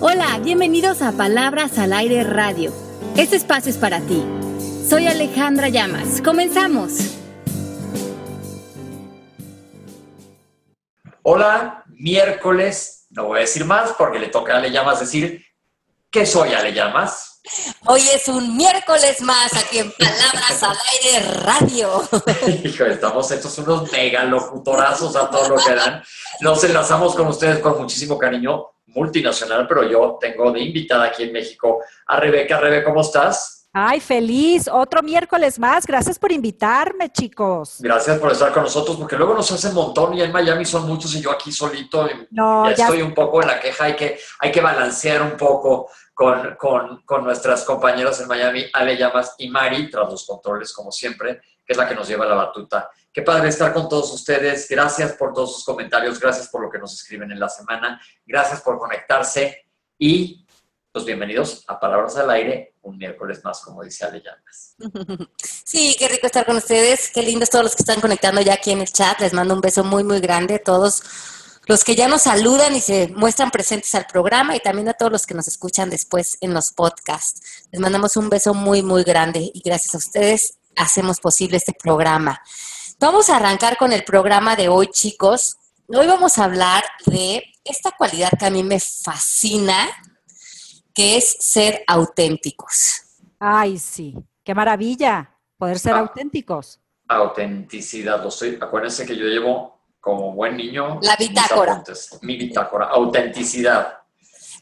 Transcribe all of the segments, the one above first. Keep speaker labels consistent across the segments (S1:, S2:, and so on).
S1: Hola, bienvenidos a Palabras al Aire Radio. Este espacio es para ti. Soy Alejandra Llamas. Comenzamos.
S2: Hola, miércoles. No voy a decir más porque le toca a Ale Llamas decir que soy Ale Llamas.
S3: Hoy es un miércoles más aquí en Palabras al Aire Radio.
S2: Hijo, estamos estos unos megalocutorazos a todo lo que dan. Nos enlazamos con ustedes con muchísimo cariño multinacional, pero yo tengo de invitada aquí en México a Rebeca. Rebe, ¿cómo estás?
S4: Ay, feliz. Otro miércoles más. Gracias por invitarme, chicos.
S2: Gracias por estar con nosotros, porque luego nos hace un montón y en Miami son muchos y yo aquí solito. no, ya, estoy un poco en la queja. Hay que, hay que balancear un poco con, con, con nuestras compañeras en Miami, Ale Llamas y Mari, tras los controles, como siempre, que es la que nos lleva la batuta. Qué padre estar con todos ustedes. Gracias por todos sus comentarios. Gracias por lo que nos escriben en la semana. Gracias por conectarse. Y pues bienvenidos a Palabras al Aire, un miércoles más, como dice Ale.
S3: Sí, qué rico estar con ustedes. Qué lindos todos los que están conectando ya aquí en el chat. Les mando un beso muy, muy grande a todos los que ya nos saludan y se muestran presentes al programa y también a todos los que nos escuchan después en los podcasts. Les mandamos un beso muy, muy grande y gracias a ustedes hacemos posible este programa. Vamos a arrancar con el programa de hoy, chicos. Hoy vamos a hablar de esta cualidad que a mí me fascina, que es ser auténticos.
S4: Ay, sí, qué maravilla poder ser ah. auténticos.
S2: Autenticidad, lo soy. Acuérdense que yo llevo como buen niño.
S3: La bitácora.
S2: Mi bitácora, autenticidad.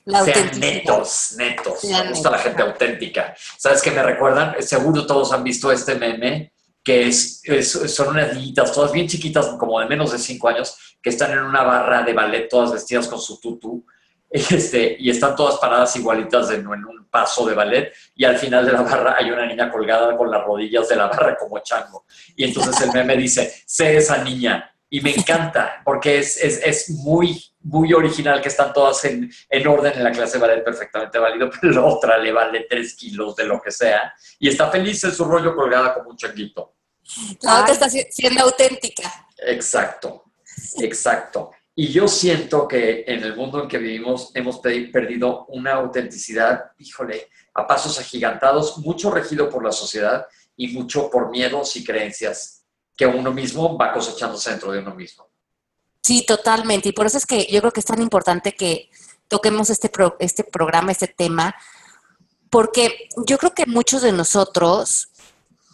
S2: La Sean netos, netos. me gusta la gente auténtica. ¿Sabes qué me recuerdan? Seguro todos han visto este meme, que es, son unas niñitas, todas bien chiquitas, como de menos de cinco años, que están en una barra de ballet, todas vestidas con su tutú. Este, y están todas paradas igualitas en, en, un paso de ballet y al final de la barra hay una niña colgada con las rodillas de la barra como chango. Y entonces el meme dice, sé esa niña, y me encanta porque es, es, es, muy, muy original que están todas en, en, orden en la clase de ballet perfectamente válido, pero la otra le vale tres kilos de lo que sea y está feliz en su rollo colgada como un changuito.
S3: La otra está siendo auténtica.
S2: Exacto, exacto. Y yo siento que en el mundo en que vivimos hemos perdido una autenticidad, híjole, a pasos agigantados, mucho regido por la sociedad y mucho por miedos y creencias que uno mismo va cosechándose dentro de uno mismo.
S3: Sí, totalmente. Y por eso es que yo creo que es tan importante que toquemos este, este programa, este tema, porque yo creo que muchos de nosotros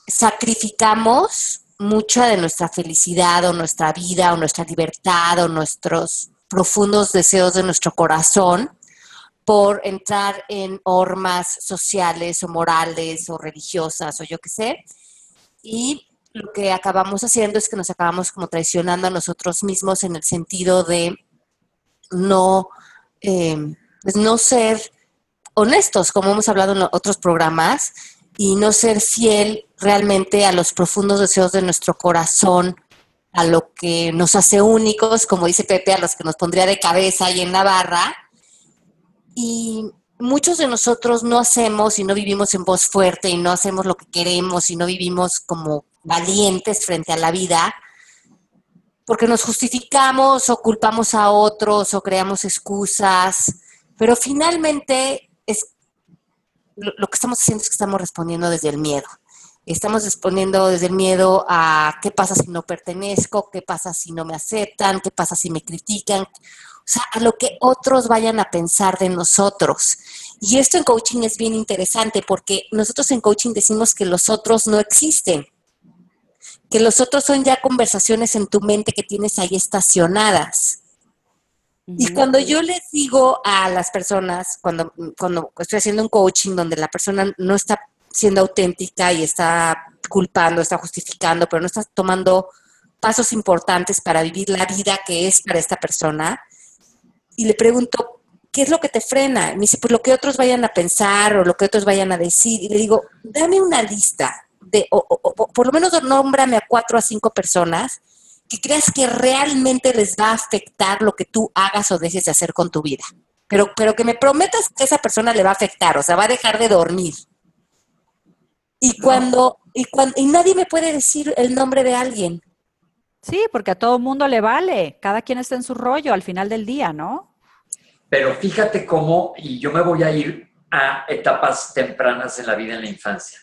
S3: sacrificamos mucha de nuestra felicidad o nuestra vida o nuestra libertad o nuestros profundos deseos de nuestro corazón por entrar en hormas sociales o morales o religiosas o yo qué sé. Y lo que acabamos haciendo es que nos acabamos como traicionando a nosotros mismos en el sentido de no, eh, pues no ser honestos, como hemos hablado en otros programas, y no ser fiel realmente a los profundos deseos de nuestro corazón, a lo que nos hace únicos, como dice Pepe, a los que nos pondría de cabeza ahí en Navarra. Y muchos de nosotros no hacemos y no vivimos en voz fuerte y no hacemos lo que queremos y no vivimos como valientes frente a la vida, porque nos justificamos o culpamos a otros o creamos excusas, pero finalmente lo, que estamos haciendo es que estamos respondiendo desde el miedo. Estamos respondiendo desde el miedo a qué pasa si no pertenezco, qué pasa si no me aceptan, qué pasa si me critican, o sea, a lo que otros vayan a pensar de nosotros. Y esto en coaching es bien interesante porque nosotros en coaching decimos que los otros no existen que los otros son ya conversaciones en tu mente que tienes ahí estacionadas. Y cuando yo les digo a las personas, cuando, cuando estoy haciendo un coaching donde la persona no está siendo auténtica y está culpando, está justificando, pero no está tomando pasos importantes para vivir la vida que es para esta persona, y le pregunto, ¿qué es lo que te frena? me dice, pues lo que otros vayan a pensar o lo que otros vayan a decir. Y le digo, dame una lista o, por lo menos nómbrame a cuatro a cinco personas que creas que realmente les va a afectar lo que tú hagas o dejes de hacer con tu vida. Pero, pero que me prometas que esa persona le va a afectar, o sea, va a dejar de dormir. Y cuando, y cuando, y nadie me puede decir el nombre de alguien.
S4: Sí, porque a todo mundo le vale. Cada quien está en su rollo al final del día, ¿no?
S2: Pero fíjate cómo, y yo me voy a ir a etapas tempranas en la vida en la infancia.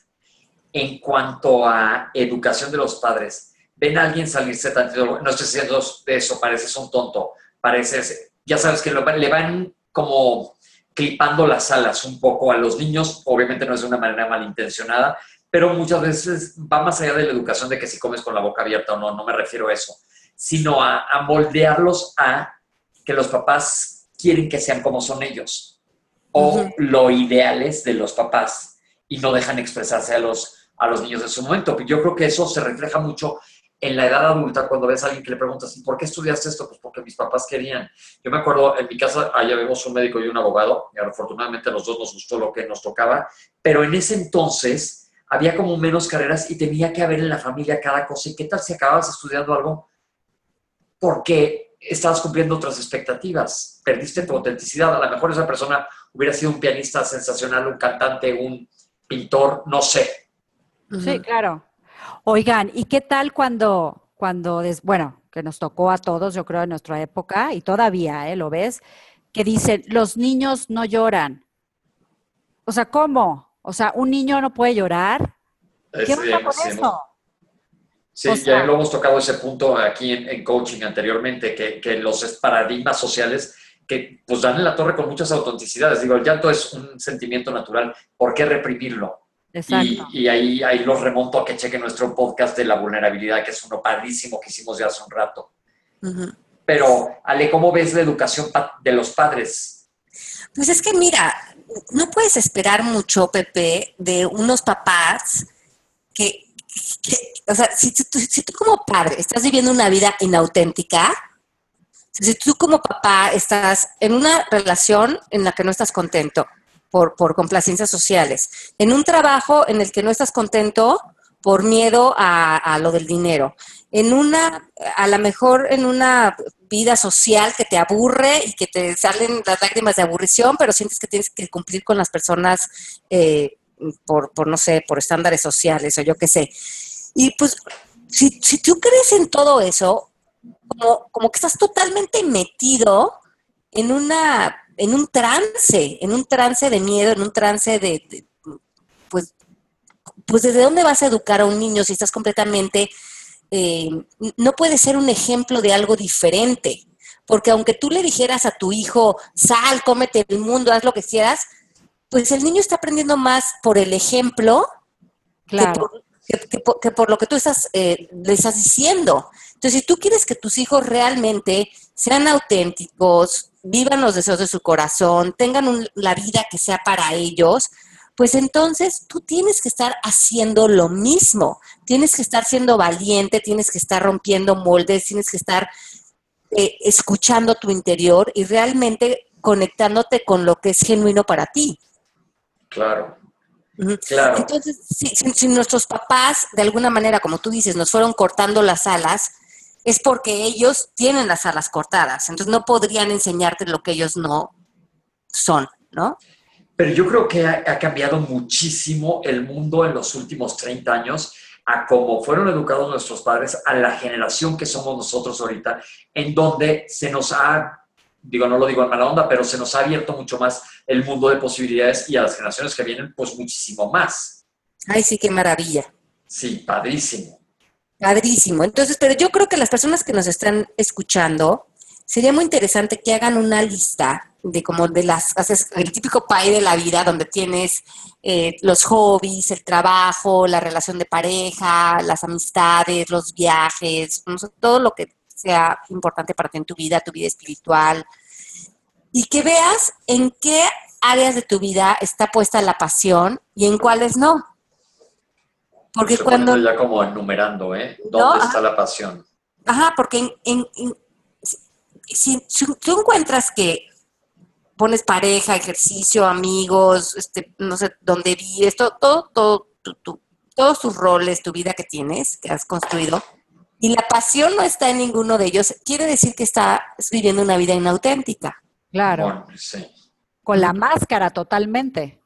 S2: En cuanto a educación de los padres, ven a alguien salirse tanto, no estoy diciendo eso, pareces un tonto, pareces, ya sabes que le van como clipando las alas un poco a los niños, obviamente no es de una manera malintencionada, pero muchas veces va más allá de la educación de que si comes con la boca abierta o no, no me refiero a eso, sino a, moldearlos a que los papás quieren que sean como son ellos o lo ideales de los papás y no dejan expresarse a los, a los niños de su momento. Yo creo que eso se refleja mucho en la edad adulta, cuando ves a alguien que le preguntas, ¿por qué estudiaste esto? Pues porque mis papás querían. Yo me acuerdo, en mi casa, allá vemos un médico y un abogado, y afortunadamente a los dos nos gustó lo que nos tocaba, pero en ese entonces había como menos carreras y tenía que haber en la familia cada cosa. ¿Y qué tal si acababas estudiando algo porque estabas cumpliendo otras expectativas? Perdiste tu autenticidad. A lo mejor esa persona hubiera sido un pianista sensacional, un cantante, un pintor, no sé.
S4: Sí, claro. Oigan, ¿y qué tal cuando, cuando, bueno, que nos tocó a todos, yo creo, en nuestra época, y todavía, ¿eh? ¿Lo ves? Que dicen, los niños no lloran. O sea, ¿cómo? O sea, un niño no puede llorar. ¿Qué pasa con eso?
S2: Sí, ya lo hemos tocado ese punto aquí en, coaching anteriormente, que, los paradigmas sociales que pues dan en la torre con muchas autenticidades. Digo, el llanto es un sentimiento natural, ¿por qué reprimirlo? Exacto. Y, ahí, ahí los remonto a que cheque nuestro podcast de la vulnerabilidad, que es uno padrísimo que hicimos ya hace un rato. Pero, Ale, ¿cómo ves la educación de los padres?
S3: Pues es que mira, no puedes esperar mucho, Pepe, de unos papás que, o sea, si tú, como padre estás viviendo una vida inauténtica, si tú como papá estás en una relación en la que no estás contento por, por complacencias sociales, en un trabajo en el que no estás contento por miedo a, a lo del dinero, en una, a lo mejor en una vida social que te aburre y que te salen las lágrimas de aburrición, pero sientes que tienes que cumplir con las personas eh, por, por, no sé, por estándares sociales o yo qué sé. Y pues, si, si tú crees en todo eso, como, como que estás totalmente metido en una en un trance, en un trance de miedo, en un trance de, pues, pues desde dónde vas a educar a un niño si estás completamente eh, no puede ser un ejemplo de algo diferente. Porque aunque tú le dijeras a tu hijo, sal, cómete el mundo, haz lo que quieras, pues el niño está aprendiendo más por el ejemplo claro. que, por, lo que tú estás, eh, le estás diciendo. Entonces, si tú quieres que tus hijos realmente sean auténticos, vivan los deseos de su corazón, tengan la vida que sea para ellos, pues entonces tú tienes que estar haciendo lo mismo, tienes que estar siendo valiente, tienes que estar rompiendo moldes, tienes que estar eh, escuchando tu interior y realmente conectándote con lo que es genuino para ti.
S2: Claro. Claro.
S3: Entonces, si, nuestros papás, de alguna manera, como tú dices, nos fueron cortando las alas, es porque ellos tienen las alas cortadas. Entonces, no podrían enseñarte lo que ellos no son, ¿no?
S2: Pero yo creo que ha, cambiado muchísimo el mundo en los últimos 30 años a cómo fueron educados nuestros padres, a la generación que somos nosotros ahorita, en donde se nos ha, digo, no lo digo en mala onda, pero se nos ha abierto mucho más el mundo de posibilidades y a las generaciones que vienen, pues muchísimo más.
S3: Ay, sí, qué maravilla.
S2: Sí, padrísimo.
S3: Padrísimo. Entonces, pero yo creo que las personas que nos están escuchando, sería muy interesante que hagan una lista de como de las, haces el típico pay de la vida donde tienes eh, los hobbies, el trabajo, la relación de pareja, las amistades, los viajes, todo lo que sea importante para ti en tu vida, tu vida espiritual, y que veas en qué áreas de tu vida está puesta la pasión y en cuáles no.
S2: Porque cuando... Ya como enumerando, ¿eh? ¿Dónde está la pasión?
S3: Ajá, porque en, si, tú encuentras que pones pareja, ejercicio, amigos, este, no sé, dónde vives, todo, todo, todos tus roles, tu vida que tienes, que has construido, y la pasión no está en ninguno de ellos, quiere decir que estás viviendo una vida inauténtica.
S4: Claro. sí. Con la máscara totalmente.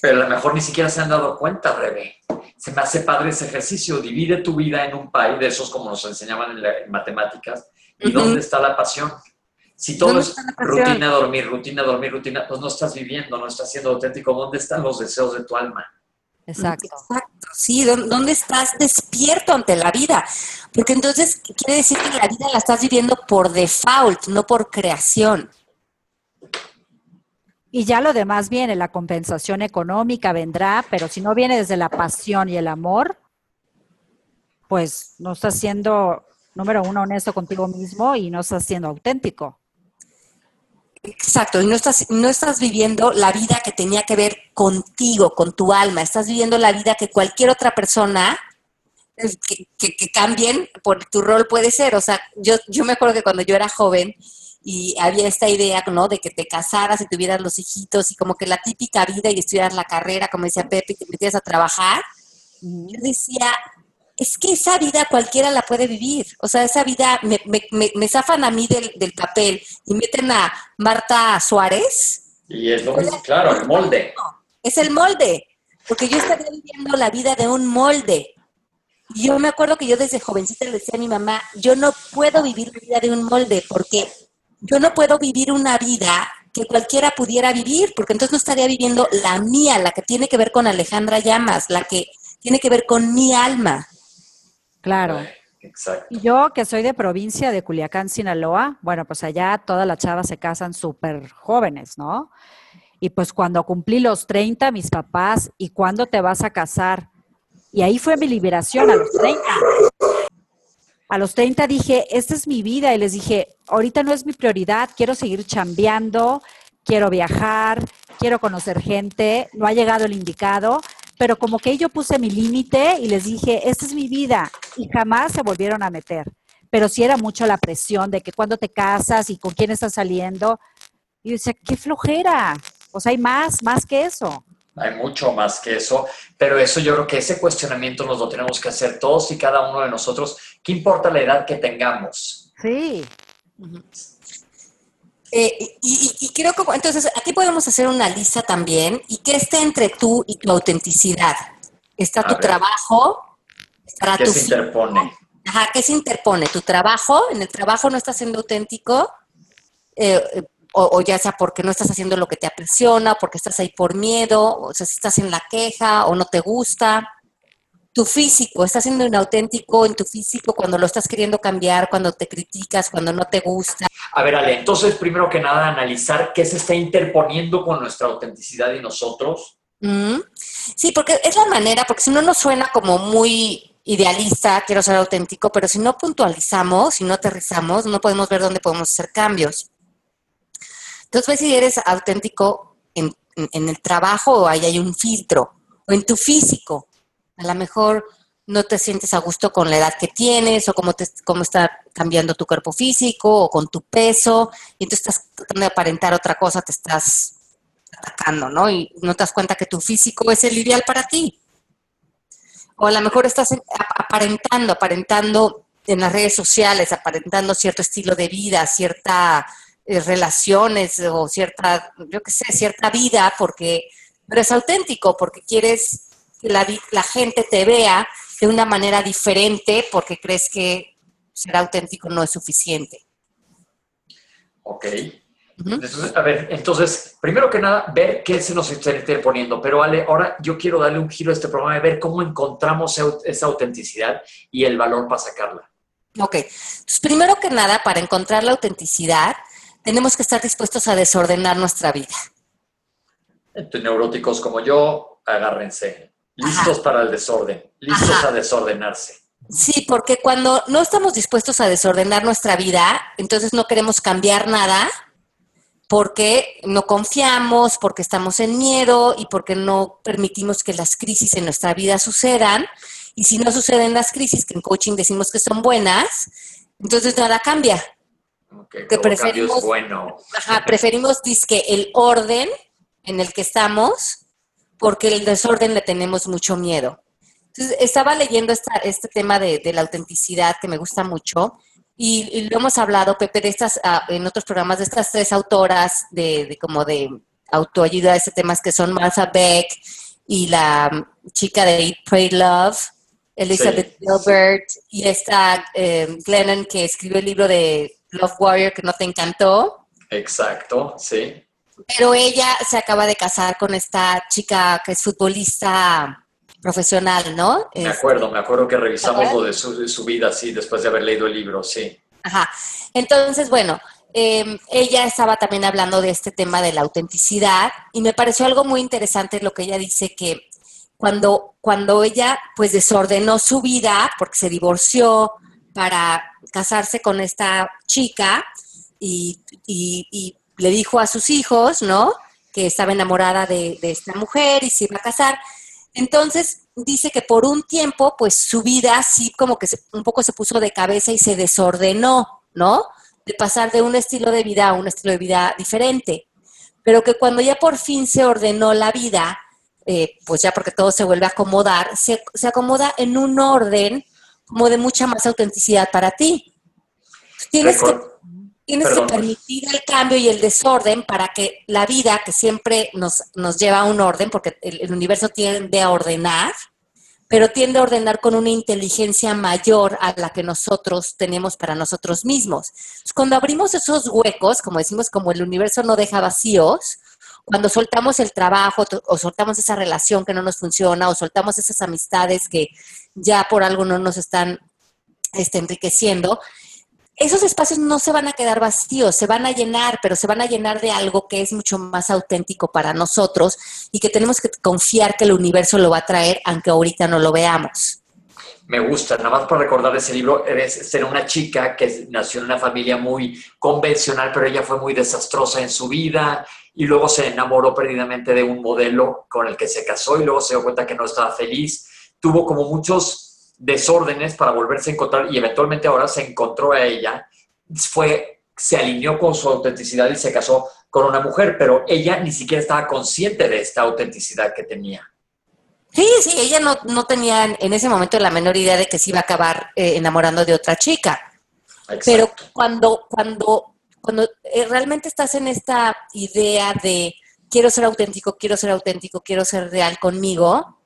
S2: Pero a lo mejor ni siquiera se han dado cuenta, Rebe. Se me hace padre ese ejercicio. Divide tu vida en un país de esos como nos enseñaban en, matemáticas. ¿Y dónde está la pasión? Si todo es rutina, dormir, rutina, dormir, rutina, pues no estás viviendo, no estás siendo auténtico. ¿Dónde están los deseos de tu alma?
S3: Exacto. Exacto, sí, ¿dónde estás despierto ante la vida? Porque entonces quiere decir que la vida la estás viviendo por default, no por creación.
S4: Y ya lo demás viene, la compensación económica vendrá, pero si no viene desde la pasión y el amor, pues no estás siendo, número uno, honesto contigo mismo y no estás siendo auténtico.
S3: Exacto, y no estás, no estás viviendo la vida que tenía que ver contigo, con tu alma, estás viviendo la vida que cualquier otra persona que, que, cambien por tu rol puede ser. O sea, yo, yo me acuerdo que cuando yo era joven y había esta idea, ¿no? De que te casaras y tuvieras los hijitos y como que la típica vida y estudiaras la carrera, como decía Pepe, y te metieras a trabajar. Yo decía, es que esa vida cualquiera la puede vivir. O sea, esa vida me, me, me, zafan a mí del, del, papel y meten a Marta Suárez.
S2: Y es lo mismo, claro, el molde.
S3: Es el molde, porque yo estaría viviendo la vida de un molde. Y yo me acuerdo que yo desde jovencita le decía a mi mamá, yo no puedo vivir la vida de un molde porque yo no puedo vivir una vida que cualquiera pudiera vivir, porque entonces no estaría viviendo la mía, la que tiene que ver con Alejandra Llamas, la que tiene que ver con mi alma.
S4: Claro. Exacto. Y yo que soy de provincia de Culiacán, Sinaloa, bueno, pues allá todas las chavas se casan súper jóvenes, ¿no? Y pues cuando cumplí los 30, mis papás, ¿y cuándo te vas a casar? Y ahí fue mi liberación a los 30. A los 30 dije, esta es mi vida y les dije, ahorita no es mi prioridad, quiero seguir chambeando, quiero viajar, quiero conocer gente, no ha llegado el indicado, pero como que yo puse mi límite y les dije, esta es mi vida, y jamás se volvieron a meter. Pero sí era mucho la presión de que cuando te casas y con quién estás saliendo. Y yo decía, qué flojera. O sea, hay más, más que eso.
S2: Hay mucho más que eso, pero eso yo creo que ese cuestionamiento nos lo tenemos que hacer todos y cada uno de nosotros. ¿Qué importa la edad que tengamos?
S4: Sí.
S3: Eh, y, creo que entonces aquí podemos hacer una lista también y que esté entre tú y tu autenticidad. Está tu trabajo,
S2: estará ¿Qué se interpone?
S3: Ajá, ¿qué se interpone? Tu trabajo, en el trabajo no estás siendo auténtico, eh, o, ya sea porque no estás haciendo lo que te apasiona, porque estás ahí por miedo, o sea, si estás en la queja o no te gusta tu físico, estás siendo inauténtico en tu físico cuando lo estás queriendo cambiar, cuando te criticas, cuando no te gusta.
S2: A ver, Ale, entonces primero que nada analizar qué se está interponiendo con nuestra autenticidad y nosotros.
S3: Mm. Sí, porque es la manera, porque si no nos suena como muy idealista, quiero ser auténtico, pero si no puntualizamos, si no aterrizamos, no podemos ver dónde podemos hacer cambios. Entonces, ves si eres auténtico en, en el trabajo o ahí hay un filtro, o en tu físico a lo mejor no te sientes a gusto con la edad que tienes o cómo, te, cómo está cambiando tu cuerpo físico o con tu peso y entonces estás tratando de aparentar otra cosa, te estás atacando, ¿no? Y no te das cuenta que tu físico es el ideal para ti. O a lo mejor estás aparentando, aparentando en las redes sociales, aparentando cierto estilo de vida, ciertas eh, relaciones o cierta, yo qué sé, cierta vida porque eres auténtico, porque quieres que la, gente te vea de una manera diferente porque crees que ser auténtico no es suficiente.
S2: Ok. entonces, a ver, entonces, primero que nada, ver qué se nos está interponiendo. Pero Ale, ahora yo quiero darle un giro a este programa de ver cómo encontramos esa autenticidad y el valor para sacarla.
S3: Ok. Entonces, primero que nada, para encontrar la autenticidad, tenemos que estar dispuestos a desordenar nuestra vida.
S2: Entonces, neuróticos como yo, agárrense. Listos para el desorden, listos a desordenarse.
S3: Sí, porque cuando no estamos dispuestos a desordenar nuestra vida, entonces no queremos cambiar nada porque no confiamos, porque estamos en miedo y porque no permitimos que las crisis en nuestra vida sucedan. Y si no suceden las crisis, que en coaching decimos que son buenas, entonces nada cambia.
S2: que preferimos, bueno.
S3: Ajá, preferimos el orden en el que estamos porque el desorden le tenemos mucho miedo. Entonces, estaba leyendo este tema de, la autenticidad que me gusta mucho y, lo hemos hablado, Pepe, de estas, ah, en otros programas, de estas tres autoras de, como de autoayuda, de este temas que son Martha Beck y la chica de Eat, Pray, Love, Elizabeth Gilbert y esta eh, Glennon que escribió el libro de Love Warrior que no te encantó.
S2: Exacto, sí.
S3: Pero ella se acaba de casar con esta chica que es futbolista profesional, ¿no?
S2: Me acuerdo, me acuerdo que revisamos lo de su, vida, sí, después de haber leído el libro, sí.
S3: Ajá. Entonces, bueno, em, ella estaba también hablando de este tema de la autenticidad y me pareció algo muy interesante lo que ella dice que cuando, cuando ella pues desordenó su vida porque se divorció para casarse con esta chica y, le dijo a sus hijos, ¿no? Que estaba enamorada de, de esta mujer y se iba a casar entonces, dice que por un tiempo, pues su vida sí como que un poco se puso de cabeza y se desordenó, ¿no? De pasar de un estilo de vida a un estilo de vida diferente. Pero que cuando ya por fin se ordenó la vida, eh, pues ya porque todo se vuelve a acomodar, se, se acomoda en un orden como de mucha más autenticidad para ti. Tienes que Tienes que permitir el cambio y el desorden para que la vida, que siempre nos, nos lleva a un orden, porque el, universo tiende a ordenar, pero tiende a ordenar con una inteligencia mayor a la que nosotros tenemos para nosotros mismos. Cuando abrimos esos huecos, como decimos, como el universo no deja vacíos, cuando soltamos el trabajo o soltamos esa relación que no nos funciona o soltamos esas amistades que ya por algo no nos están este, enriqueciendo, esos espacios no se van a quedar vacíos, se van a llenar, pero se van a llenar de algo que es mucho más auténtico para nosotros y que tenemos que confiar que el universo lo va a traer, aunque ahorita no lo veamos.
S2: Me gusta, nada más para recordar ese libro, eres ser una chica que nació en una familia muy convencional, pero ella fue muy desastrosa en su vida y luego se enamoró perdidamente de un modelo con el que se casó y luego se dio cuenta que no estaba feliz. Tuvo como muchos desórdenes para volverse a encontrar y eventualmente ahora se encontró a ella, fue, se alineó con su autenticidad y se casó con una mujer, pero ella ni siquiera estaba consciente de esta autenticidad que tenía.
S3: Sí, sí, ella no, tenía en ese momento la menor idea de que se iba a acabar eh, enamorando de otra chica. Pero cuando, cuando, cuando eh, realmente estás en esta idea de quiero ser auténtico, quiero ser auténtico, quiero ser real conmigo,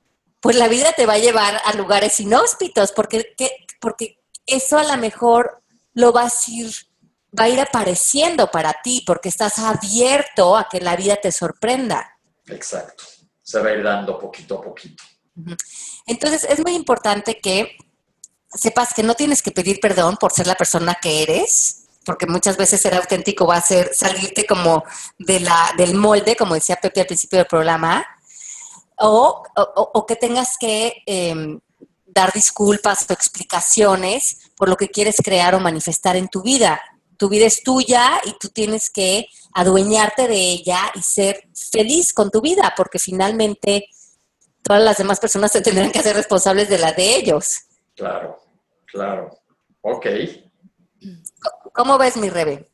S3: pues la vida te va a llevar a lugares inhóspitos, porque, porque eso a lo mejor lo vas a ir, va a ir apareciendo para ti, porque estás abierto a que la vida te sorprenda.
S2: Exacto, se va a ir dando poquito a poquito.
S3: Entonces es muy importante que sepas que no tienes que pedir perdón por ser la persona que eres, porque muchas veces ser auténtico va a ser salirte como de la, del molde, como decía Pepe al principio del programa, o, que tengas que em, dar disculpas o explicaciones por lo que quieres crear o manifestar en tu vida. Tu vida es tuya y tú tienes que adueñarte de ella y ser feliz con tu vida, porque finalmente todas las demás personas se tendrán que hacer responsables de la de ellos.
S2: Claro, claro. Ok.
S3: ¿Cómo ves mi Rebe?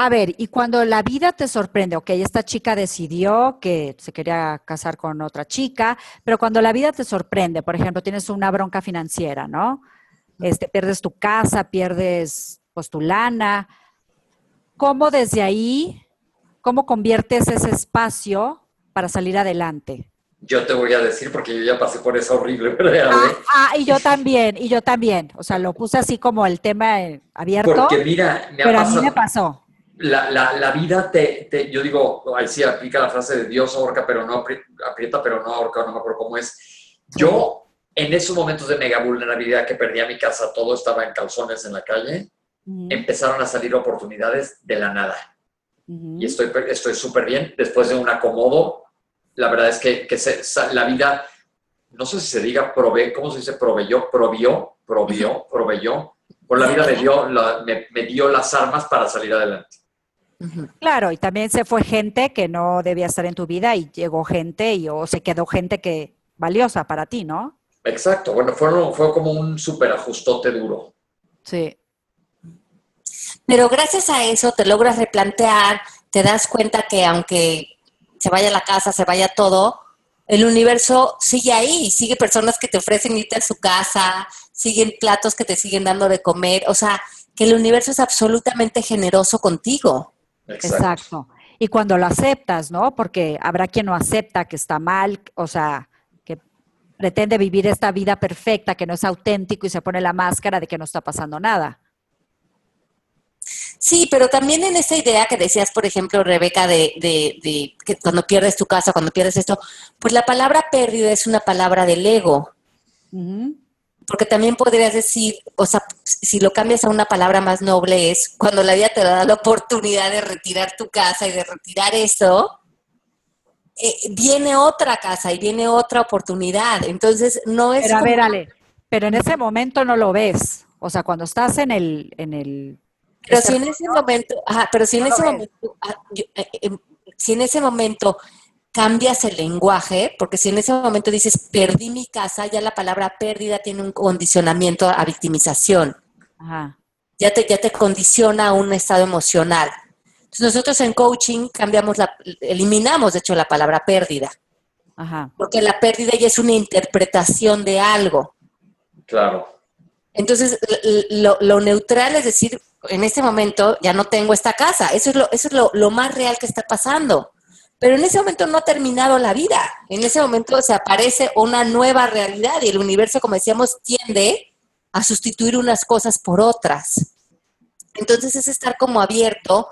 S4: A ver, y cuando la vida te sorprende, ok, esta chica decidió que se quería casar con otra chica, pero cuando la vida te sorprende, por ejemplo, tienes una bronca financiera, ¿no? Este, pierdes tu casa, pierdes pues, tu lana. ¿Cómo desde ahí, cómo conviertes ese espacio para salir adelante?
S2: Yo te voy a decir porque yo ya pasé por eso horrible, ¿verdad?
S4: Ah, ah, y yo también, y yo también. O sea, lo puse así como el tema eh, abierto.
S2: Porque mira,
S4: me pero a mí me pasó
S2: la, la, la vida te, te, yo digo, ahí sí aplica la frase de Dios ahorca, pero no aprieta, pero no ahorca, no me acuerdo cómo es. Yo, en esos momentos de mega vulnerabilidad que perdía mi casa, todo estaba en calzones en la calle, empezaron a salir oportunidades de la nada. Y estoy estoy súper bien. Después de un acomodo, la verdad es que, que se, la vida, no sé si se diga prove, ¿cómo se dice? Proveyó, provió, provió, proveyó. Por la vida me dio, me dio las armas para salir adelante.
S4: Claro, y también se fue gente que no debía estar en tu vida y llegó gente y o se quedó gente que valiosa para ti, ¿no?
S2: Exacto, bueno, fue, fue como un súper ajustote duro.
S4: Sí.
S3: Pero gracias a eso te logras replantear, te das cuenta que aunque se vaya la casa, se vaya todo, el universo sigue ahí, sigue personas que te ofrecen irte a su casa, siguen platos que te siguen dando de comer, o sea, que el universo es absolutamente generoso contigo.
S4: Exacto. Y cuando lo aceptas, ¿no? Porque habrá quien no acepta que está mal, o sea, que pretende vivir esta vida perfecta, que no es auténtico y se pone la máscara de que no está pasando nada.
S3: Sí, pero también en esa idea que decías, por ejemplo, Rebeca, de, de, que cuando pierdes tu casa, cuando pierdes esto, pues la palabra pérdida es una palabra del ego. Porque también podrías decir, o sea, si lo cambias a una palabra más noble, es cuando la vida te da la oportunidad de retirar tu casa y de retirar eso, eh, viene otra casa y viene otra oportunidad. Entonces, no es.
S4: Pero a ver, Ale, pero en ese momento no lo ves. O sea, cuando estás en el, en el
S3: pero si en ese momento, pero si en ese momento, eh, em, si en ese momento cambias el lenguaje, porque si en ese momento dices perdí mi casa, ya la palabra pérdida tiene un condicionamiento a victimización. Ya te, ya te condiciona a un estado emocional. Entonces nosotros en coaching cambiamos la, eliminamos de hecho la palabra pérdida. Porque la pérdida ya es una interpretación de algo.
S2: Claro.
S3: Entonces, lo, lo, neutral es decir, en este momento ya no tengo esta casa. Eso es, lo, eso es lo, más real que está pasando. Pero en ese momento no ha terminado la vida. En ese momento se aparece una nueva realidad y el universo, como decíamos, tiende a sustituir unas cosas por otras. Entonces es estar como abierto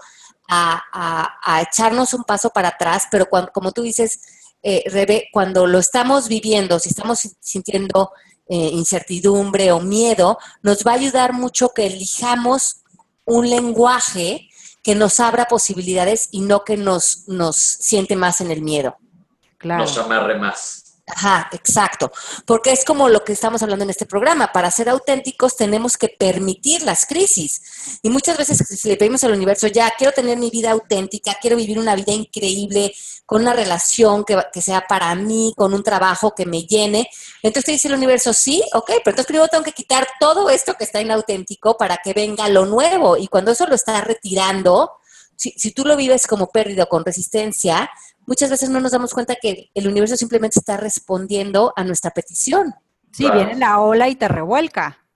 S3: a, echarnos un paso para atrás, pero cuando, como tú dices, eh, Rebe, cuando lo estamos viviendo, si estamos sintiendo eh, incertidumbre o miedo, nos va a ayudar mucho que elijamos un lenguaje que nos abra posibilidades y no que nos, nos siente más en el miedo.
S2: Claro. Nos amarre más.
S3: Ajá, exacto. Porque es como lo que estamos hablando en este programa. Para ser auténticos tenemos que permitir las crisis. Y muchas veces le pedimos al universo, ya quiero tener mi vida auténtica, quiero vivir una vida increíble, con una relación que, que sea para mí, con un trabajo que me llene. Entonces te dice el universo, sí, ok, pero entonces primero tengo que quitar todo esto que está inauténtico para que venga lo nuevo. Y cuando eso lo está retirando, si, si, tú lo vives como pérdida con resistencia, muchas veces no nos damos cuenta que el universo simplemente está respondiendo a nuestra petición.
S4: Sí, viene la ola y te revuelca.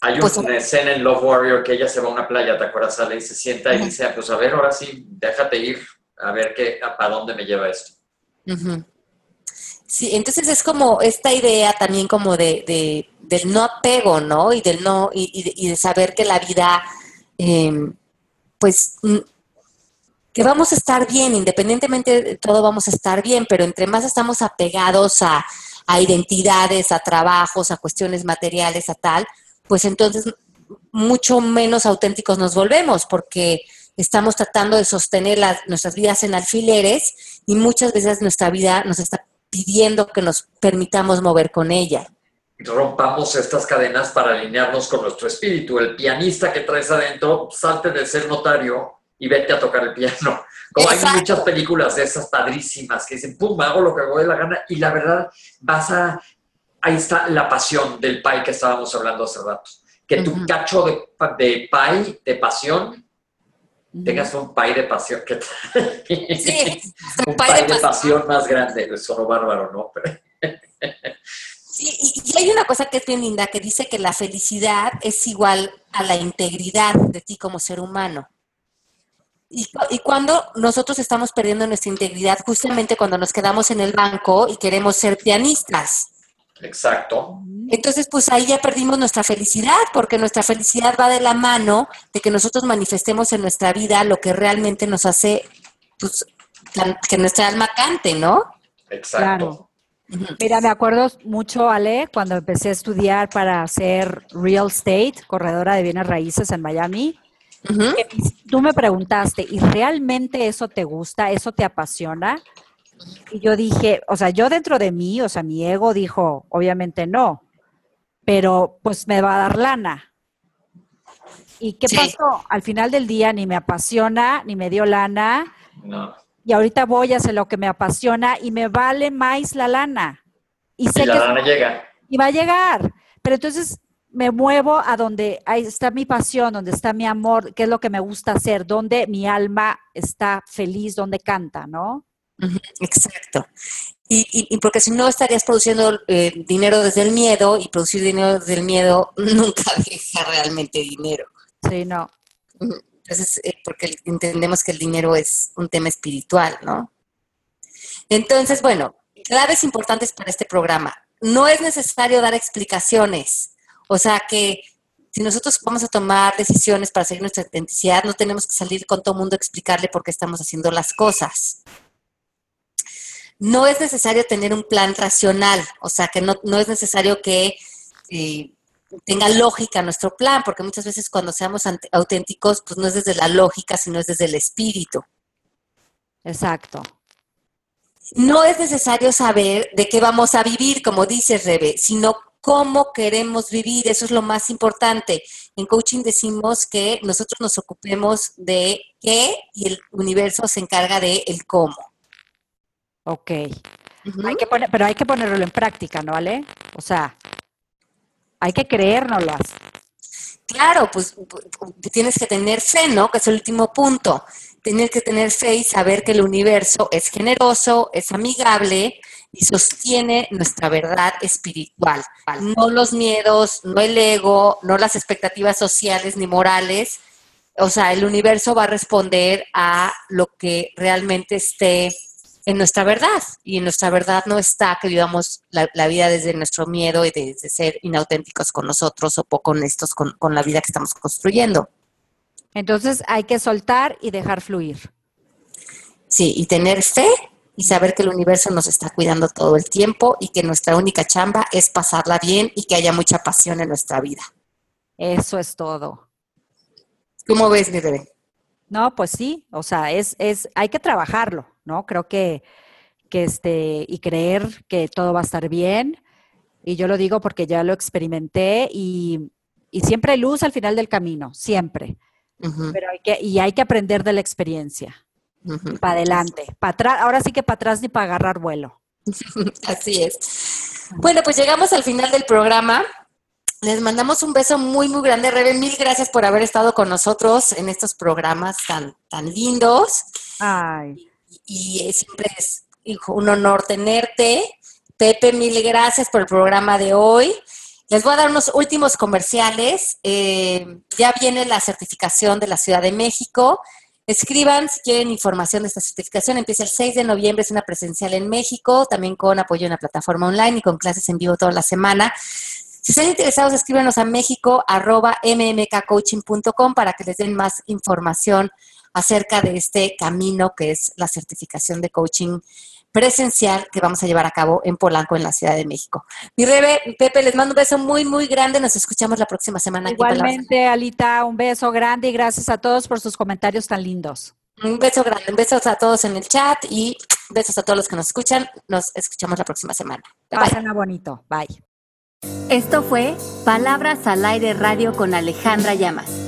S2: Hay pues, una escena en Love Warrior que ella se va a una playa, ¿te acuerdas? Sale y se sienta y dice, ah, pues a ver, ahora sí, déjate ir, a ver qué, para dónde me lleva esto.
S3: Sí, entonces es como esta idea también como de, del no apego, ¿no? Y del no, y, de, saber que la vida, em, pues que vamos a estar bien, independientemente de todo vamos a estar bien, pero entre más estamos apegados a, identidades, a trabajos, a cuestiones materiales, a tal, pues entonces mucho menos auténticos nos volvemos porque estamos tratando de sostener nuestras vidas en alfileres y muchas veces nuestra vida nos está pidiendo que nos permitamos mover con ella.
S2: Rompamos estas cadenas para alinearnos con nuestro espíritu. El pianista que traes adentro salte de ser notario y vete a tocar el piano. Como hay muchas películas de esas padrísimas que dicen, pum, hago lo que hago de la gana. Y la verdad, vas a. Ahí está la pasión del pay que estábamos hablando hace rato. Que tu cacho de, de pay, de pasión, tengas un pay de pasión. Que sí, un pay, de, pasión. más grande. Sonó bárbaro, ¿no?
S3: Sí, y, hay una cosa que es bien linda que dice que la felicidad es igual a la integridad de ti como ser humano. Y, cuando nosotros estamos perdiendo nuestra integridad, justamente cuando nos quedamos en el banco y queremos ser pianistas.
S2: Exacto.
S3: Entonces, pues ahí ya perdimos nuestra felicidad, porque nuestra felicidad va de la mano de que nosotros manifestemos en nuestra vida lo que realmente nos hace, pues, que nuestra alma cante, ¿no?
S2: Exacto.
S4: Mira, me acuerdo mucho, Ale, cuando empecé a estudiar para ser real estate, corredora de bienes raíces en Miami Tú me preguntaste, ¿y realmente eso te gusta? ¿Eso te apasiona? Y yo dije, o sea, yo dentro de mí, o sea, mi ego dijo, obviamente no, pero pues me va a dar lana. ¿Y qué pasó? Al final del día ni me apasiona, ni me dio lana. No. Y ahorita voy a hacer lo que me apasiona y me vale más la lana.
S2: Y sé
S4: la
S2: que lana llega.
S4: Y va a llegar. Pero entonces me muevo a donde ahí está mi pasión, donde está mi amor, qué es lo que me gusta hacer, donde mi alma está feliz, donde canta, ¿no?
S3: Exacto. Y, porque si no estarías produciendo eh, dinero desde el miedo y producir dinero desde el miedo nunca deja realmente dinero.
S4: Sí, no.
S3: Entonces, eh, porque entendemos que el dinero es un tema espiritual, ¿no? Entonces, bueno, claves importantes para este programa. No es necesario dar explicaciones o sea que si nosotros vamos a tomar decisiones para seguir nuestra autenticidad, no tenemos que salir con todo el mundo a explicarle por qué estamos haciendo las cosas. No es necesario tener un plan racional, o sea, que no, es necesario que eh, tenga lógica nuestro plan, porque muchas veces cuando seamos auténticos, pues no es desde la lógica, sino es desde el espíritu.
S4: Exacto.
S3: No es necesario saber de qué vamos a vivir, como dice Rebe, sino cómo queremos vivir. Eso es lo más importante. En coaching decimos que nosotros nos ocupemos de qué y el universo se encarga de el cómo.
S4: Ok. hay que poner, pero hay que ponerlo en práctica, ¿no, vale? O sea, hay que creérnoslas.
S3: Claro, pues tienes que tener fe, ¿no? Que es el último punto. Tienes que tener fe y saber que el universo es generoso, es amigable y sostiene nuestra verdad espiritual. No los miedos, no el ego, no las expectativas sociales ni morales. O sea, el universo va a responder a lo que realmente esté en nuestra verdad. Y en nuestra verdad no está que vivamos la, vida desde nuestro miedo y desde ser inauténticos con nosotros o poco honestos con, con la vida que estamos construyendo.
S4: Entonces hay que soltar y dejar fluir.
S3: Sí, y tener fe y saber que el universo nos está cuidando todo el tiempo y que nuestra única chamba es pasarla bien y que haya mucha pasión en nuestra vida.
S4: Eso es todo.
S3: ¿Cómo ves, mi bebé?
S4: No, pues sí, o sea, es, es, hay que trabajarlo, ¿no? Creo que, que este, y creer que todo va a estar bien. Y yo lo digo porque ya lo experimenté y, siempre hay luz al final del camino, siempre. Pero hay que, y hay que aprender de la experiencia. Para adelante. Para atrás, ahora sí que para atrás ni para agarrar vuelo.
S3: Así es. Bueno, pues llegamos al final del programa. Les mandamos un beso muy, muy grande, Rebe. Mil gracias por haber estado con nosotros en estos programas tan, tan lindos.
S4: Ay
S3: y siempre es un honor tenerte. Pepe, mil gracias por el programa de hoy. Les voy a dar unos últimos comerciales. Eh, ya viene la certificación de la Ciudad de México. Escriban si quieren información de esta certificación. Empieza el 6 de noviembre, es una presencial en México, también con apoyo en la plataforma online y con clases en vivo toda la semana. Si están interesados, escríbanos a méxico mmkcoaching.com para que les den más información acerca de este camino que es la certificación de coaching presencial que vamos a llevar a cabo en Polanco, en la Ciudad de México. Mi Rebe, Pepe, les mando un beso muy, muy grande. Nos escuchamos la próxima semana.
S4: Igualmente, Alita, un beso grande y gracias a todos por sus comentarios tan lindos.
S3: Un beso grande, un beso a todos en el chat y besos a todos los que nos escuchan. Nos escuchamos la próxima semana.
S4: Bye. bonito. Bye.
S1: Esto fue Palabras al Aire Radio con Alejandra Llamas.